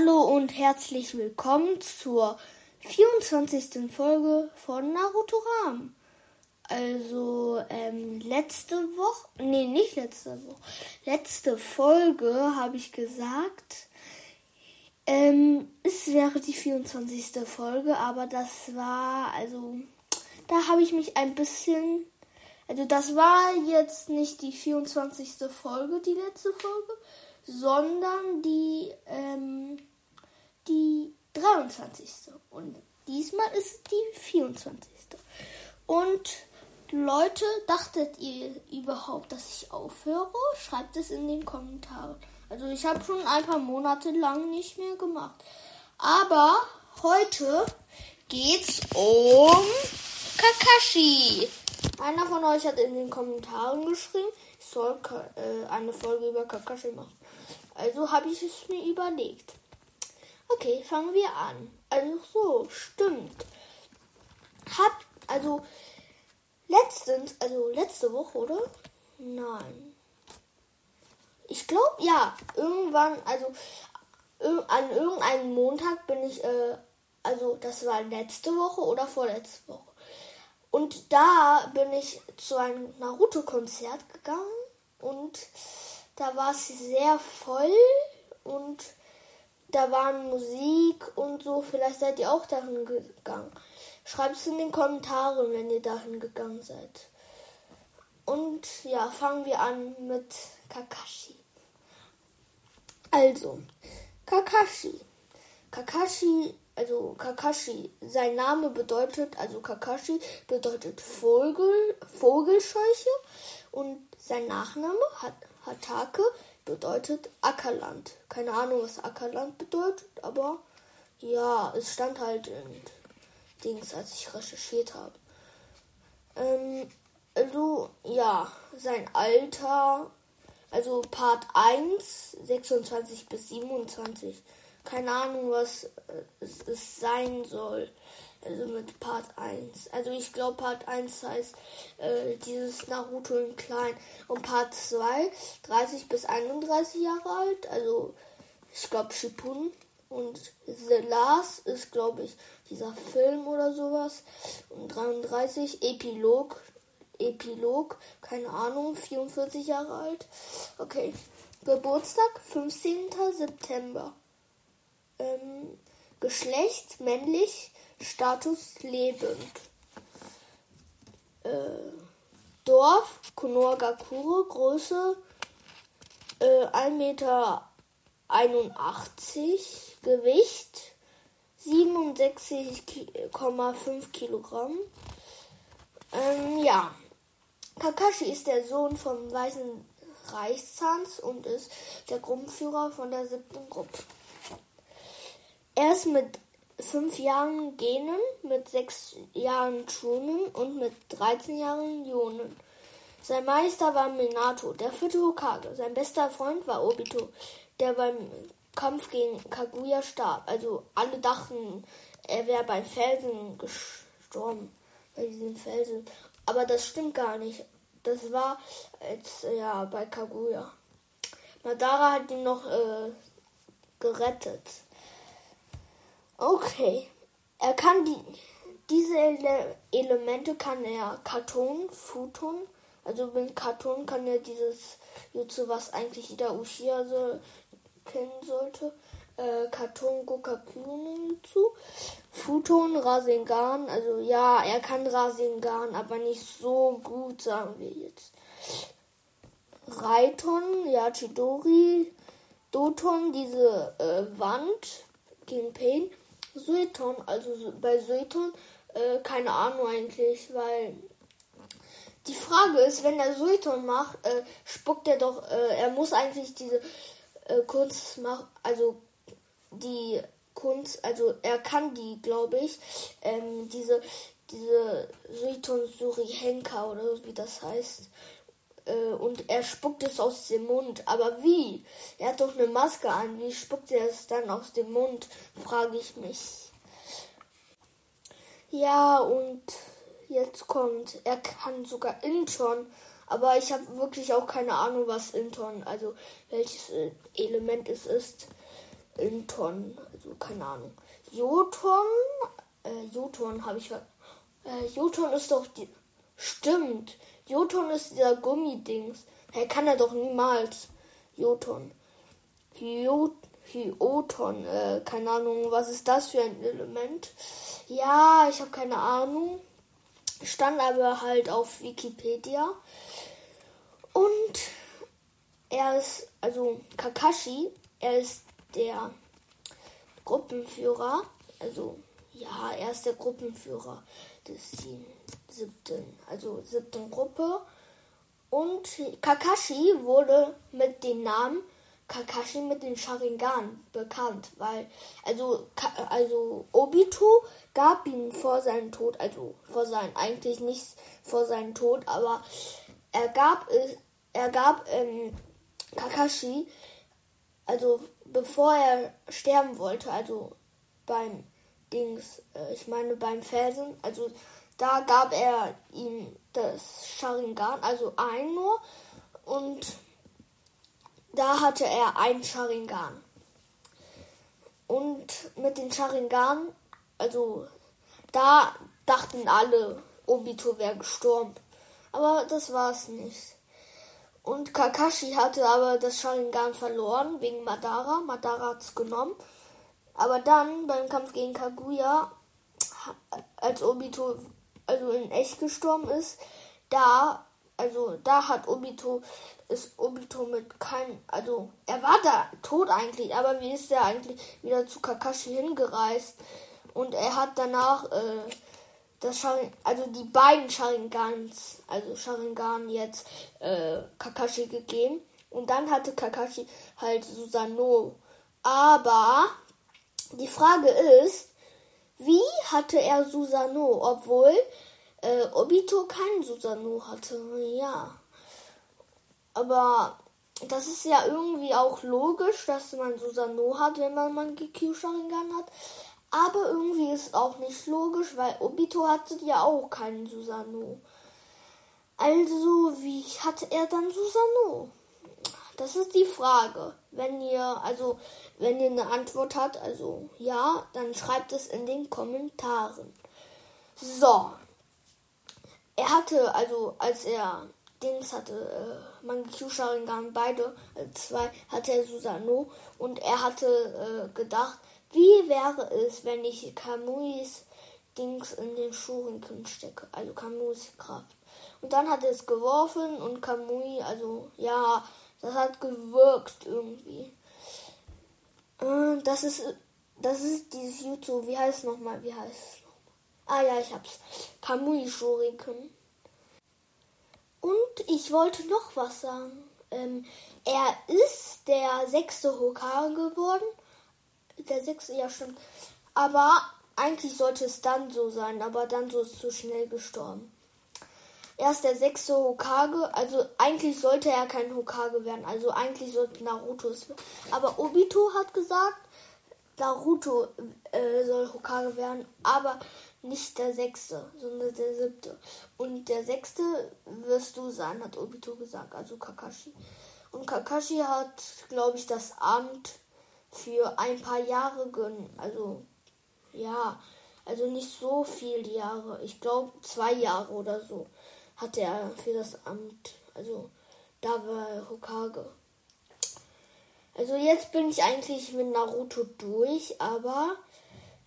Hallo und herzlich willkommen zur 24. Folge von Naruto Ram. Also ähm, letzte Woche, nee, nicht letzte Woche, letzte Folge habe ich gesagt, ähm, es wäre die 24. Folge, aber das war, also da habe ich mich ein bisschen, also das war jetzt nicht die 24. Folge, die letzte Folge, sondern die, ähm, die 23. Und diesmal ist die 24. Und Leute, dachtet ihr überhaupt, dass ich aufhöre? Schreibt es in den Kommentaren. Also ich habe schon ein paar Monate lang nicht mehr gemacht. Aber heute geht's um Kakashi. Einer von euch hat in den Kommentaren geschrieben, ich soll äh, eine Folge über Kakashi machen. Also habe ich es mir überlegt. Okay, fangen wir an. Also so, stimmt. Hab, also letztens, also letzte Woche, oder? Nein. Ich glaube, ja, irgendwann, also an irgendeinem Montag bin ich, äh, also das war letzte Woche oder vorletzte Woche. Und da bin ich zu einem Naruto-Konzert gegangen und da war es sehr voll und da waren Musik und so. Vielleicht seid ihr auch dahin gegangen. Schreibt es in den Kommentaren, wenn ihr dahin gegangen seid. Und ja, fangen wir an mit Kakashi. Also, Kakashi. Kakashi, also Kakashi, sein Name bedeutet, also Kakashi bedeutet Vogel, Vogelscheuche und sein Nachname hat Hatake bedeutet Ackerland. Keine Ahnung, was Ackerland bedeutet, aber ja, es stand halt in Dings, als ich recherchiert habe. Ähm, also, ja, sein Alter, also Part 1, 26 bis 27. Keine Ahnung, was es, es sein soll. Also mit Part 1. Also ich glaube Part 1 heißt äh, dieses Naruto in klein. Und Part 2 30 bis 31 Jahre alt. Also ich glaube Shippuden. Und The Last ist glaube ich dieser Film oder sowas. Und 33 Epilog. Epilog, keine Ahnung, 44 Jahre alt. Okay. Geburtstag 15. September. Ähm, Geschlecht männlich, Status lebend. Äh, Dorf Konohagakure, Größe äh, 1,81 Meter, Gewicht 67,5 Kilogramm. Ähm, ja, Kakashi ist der Sohn vom weißen Reichszahns und ist der Gruppenführer von der siebten Gruppe. Er ist mit fünf Jahren Genen, mit sechs Jahren Chunin und mit 13 Jahren Jonen. Sein Meister war Minato, der vierte Hokage. Sein bester Freund war Obito, der beim Kampf gegen Kaguya starb. Also alle dachten, er wäre beim Felsen gestorben, bei diesem Felsen. Aber das stimmt gar nicht. Das war als, ja, bei Kaguya. Madara hat ihn noch äh, gerettet. Okay. Er kann die, diese Ele Elemente kann er Karton, Futon, also mit Karton kann er dieses Jutsu, was eigentlich jeder Uchiha so kennen sollte, äh, Karton Gokakyunin Jutsu, Futon Rasengan, also ja, er kann Rasengan, aber nicht so gut, sagen wir jetzt. Reiton, ja, Chidori, Doton, diese äh, Wand gegen Pain Sueton, also bei Sueton, äh, keine Ahnung eigentlich, weil die Frage ist, wenn er Sueton macht, äh, spuckt er doch, äh, er muss eigentlich diese äh, Kunst machen, also die Kunst, also er kann die, glaube ich, ähm, diese, diese Sueton Surihenka oder wie das heißt, äh, und er spuckt es aus dem Mund. Aber wie? Er hat doch eine Maske an. Wie spuckt er es dann aus dem Mund? Frage ich mich. Ja, und jetzt kommt, er kann sogar Inton. Aber ich habe wirklich auch keine Ahnung, was Inton, also welches äh, Element es ist. Inton, also keine Ahnung. Joton, äh, Joton habe ich. Äh, Joton ist doch die. Stimmt. Joton ist dieser Gummidings. Er kann er doch niemals. Joton. Jot Hyoton. Äh, keine Ahnung, was ist das für ein Element? Ja, ich habe keine Ahnung. Stand aber halt auf Wikipedia. Und er ist, also Kakashi, er ist der Gruppenführer. Also, ja, er ist der Gruppenführer des siebten, also siebten Gruppe. Und Kakashi wurde mit dem Namen Kakashi mit den Sharingan bekannt, weil also also Obito gab ihm vor seinem Tod, also vor seinem eigentlich nicht vor seinem Tod, aber er gab er gab ähm, Kakashi also bevor er sterben wollte, also beim Dings, äh, ich meine beim Felsen, also da gab er ihm das Sharingan, also ein nur und da hatte er einen Sharingan. Und mit den Sharingan, also da dachten alle, Obito wäre gestorben. Aber das war es nicht. Und Kakashi hatte aber das Sharingan verloren wegen Madara. Madara hat es genommen. Aber dann beim Kampf gegen Kaguya, als Obito also in echt gestorben ist, da also da hat Obito, ist Obito mit keinem, also er war da tot eigentlich, aber wie ist er eigentlich wieder zu Kakashi hingereist? Und er hat danach äh, das Sharing, also die beiden Sharingans, also Sharingan jetzt äh, Kakashi gegeben. Und dann hatte Kakashi halt Susano. Aber die Frage ist, wie hatte er Susano, obwohl äh, Obito keinen Susanoo hatte. Ja. Aber das ist ja irgendwie auch logisch, dass man Susanoo hat, wenn man Mangekyo Sharingan hat. Aber irgendwie ist auch nicht logisch, weil Obito hatte ja auch keinen Susanoo. Also, wie hatte er dann Susanoo? Das ist die Frage. Wenn ihr, also, wenn ihr eine Antwort habt, also ja, dann schreibt es in den Kommentaren. So, er hatte, also als er Dings hatte, äh, Mangekyo Sharingan, beide, äh, zwei, hatte er Susano und er hatte äh, gedacht, wie wäre es, wenn ich Kamuis Dings in den Shuriken stecke, also Kamuis Kraft. Und dann hat er es geworfen und Kamui, also ja, das hat gewirkt irgendwie. Das ist, das ist dieses YouTube, wie heißt es nochmal, wie heißt es? Ah ja, ich hab's. Kamui Shuriken. Und ich wollte noch was sagen. Ähm, er ist der sechste Hokage geworden. Der sechste, ja stimmt. Aber eigentlich sollte es dann so sein, aber dann so ist zu schnell gestorben. Er ist der sechste Hokage, also eigentlich sollte er kein Hokage werden, also eigentlich sollte Naruto es werden. Aber Obito hat gesagt, Naruto äh, soll Hokage werden, aber nicht der sechste, sondern der siebte. Und der sechste wirst du sein, hat Obito gesagt, also Kakashi. Und Kakashi hat, glaube ich, das Amt für ein paar Jahre gönnen. Also, ja, also nicht so viele Jahre. Ich glaube, zwei Jahre oder so hatte er für das Amt. Also, da war Hokage. Also jetzt bin ich eigentlich mit Naruto durch, aber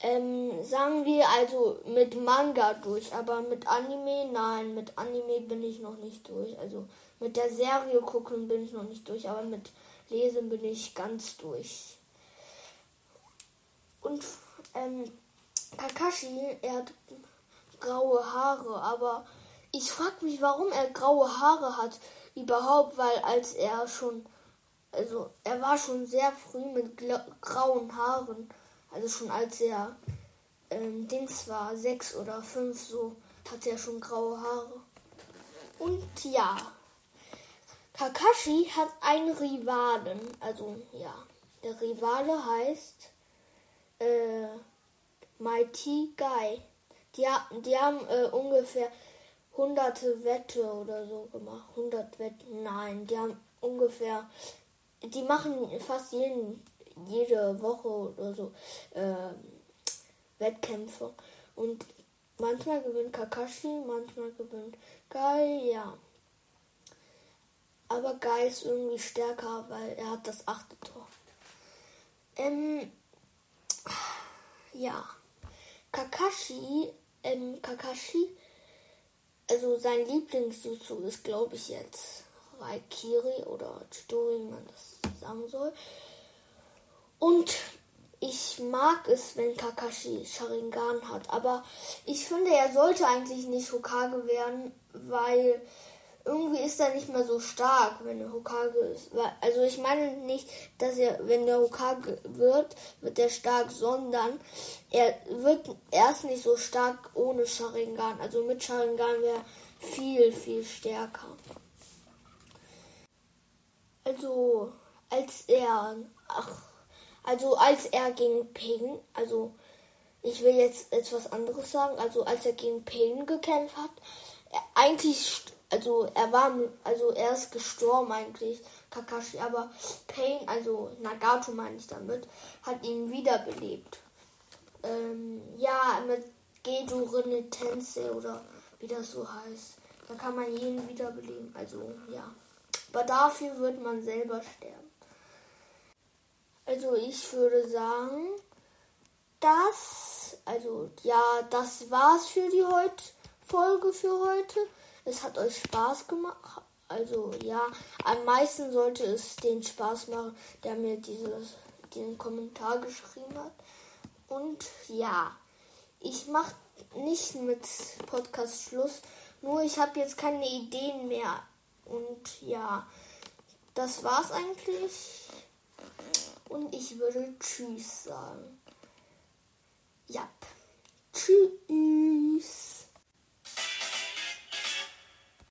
ähm, sagen wir also mit Manga durch, aber mit Anime, nein, mit Anime bin ich noch nicht durch. Also mit der Serie gucken bin ich noch nicht durch, aber mit Lesen bin ich ganz durch. Und ähm, Kakashi, er hat graue Haare, aber ich frage mich, warum er graue Haare hat überhaupt, weil als er schon also er war schon sehr früh mit grauen Haaren. Also schon als er ähm, Dings war, sechs oder fünf, so hatte er schon graue Haare. Und ja, Kakashi hat einen Rivalen. Also ja, der Rivale heißt äh, Mighty Guy. Die, die haben äh, ungefähr hunderte Wette oder so gemacht. 100 Wetten, nein, die haben ungefähr die machen fast jeden, jede Woche oder so äh, Wettkämpfe. Und manchmal gewinnt Kakashi, manchmal gewinnt Guy, ja. Aber Guy ist irgendwie stärker, weil er hat das achte Tor. Ähm, ja. Kakashi, ähm, Kakashi, also sein Lieblingsjutsu ist, glaube ich, jetzt Raikiri oder Chidori, wie man das sagen soll. Und ich mag es, wenn Kakashi Sharingan hat, aber ich finde, er sollte eigentlich nicht Hokage werden, weil irgendwie ist er nicht mehr so stark, wenn er Hokage ist. Also ich meine nicht, dass er, wenn er Hokage wird, wird er stark, sondern er wird erst nicht so stark ohne Sharingan. Also mit Sharingan wäre viel, viel stärker. Also als er, ach, also als er gegen Pain, also ich will jetzt etwas anderes sagen, also als er gegen Pain gekämpft hat, er, eigentlich also er war, also er ist gestorben eigentlich, Kakashi, aber Pain, also Nagato meine ich damit, hat ihn wiederbelebt. Ähm, ja, mit Gedo Renitense oder wie das so heißt. Da kann man jeden wiederbeleben, also ja. Aber dafür wird man selber sterben. Also ich würde sagen, das, also ja, das war's für die heut Folge für heute. Es hat euch Spaß gemacht. Also ja, am meisten sollte es den Spaß machen, der mir dieses, diesen Kommentar geschrieben hat. Und ja, ich mache nicht mit Podcast Schluss. Nur ich habe jetzt keine Ideen mehr. Und ja, das war's eigentlich. Und ich würde Tschüss sagen. Ja.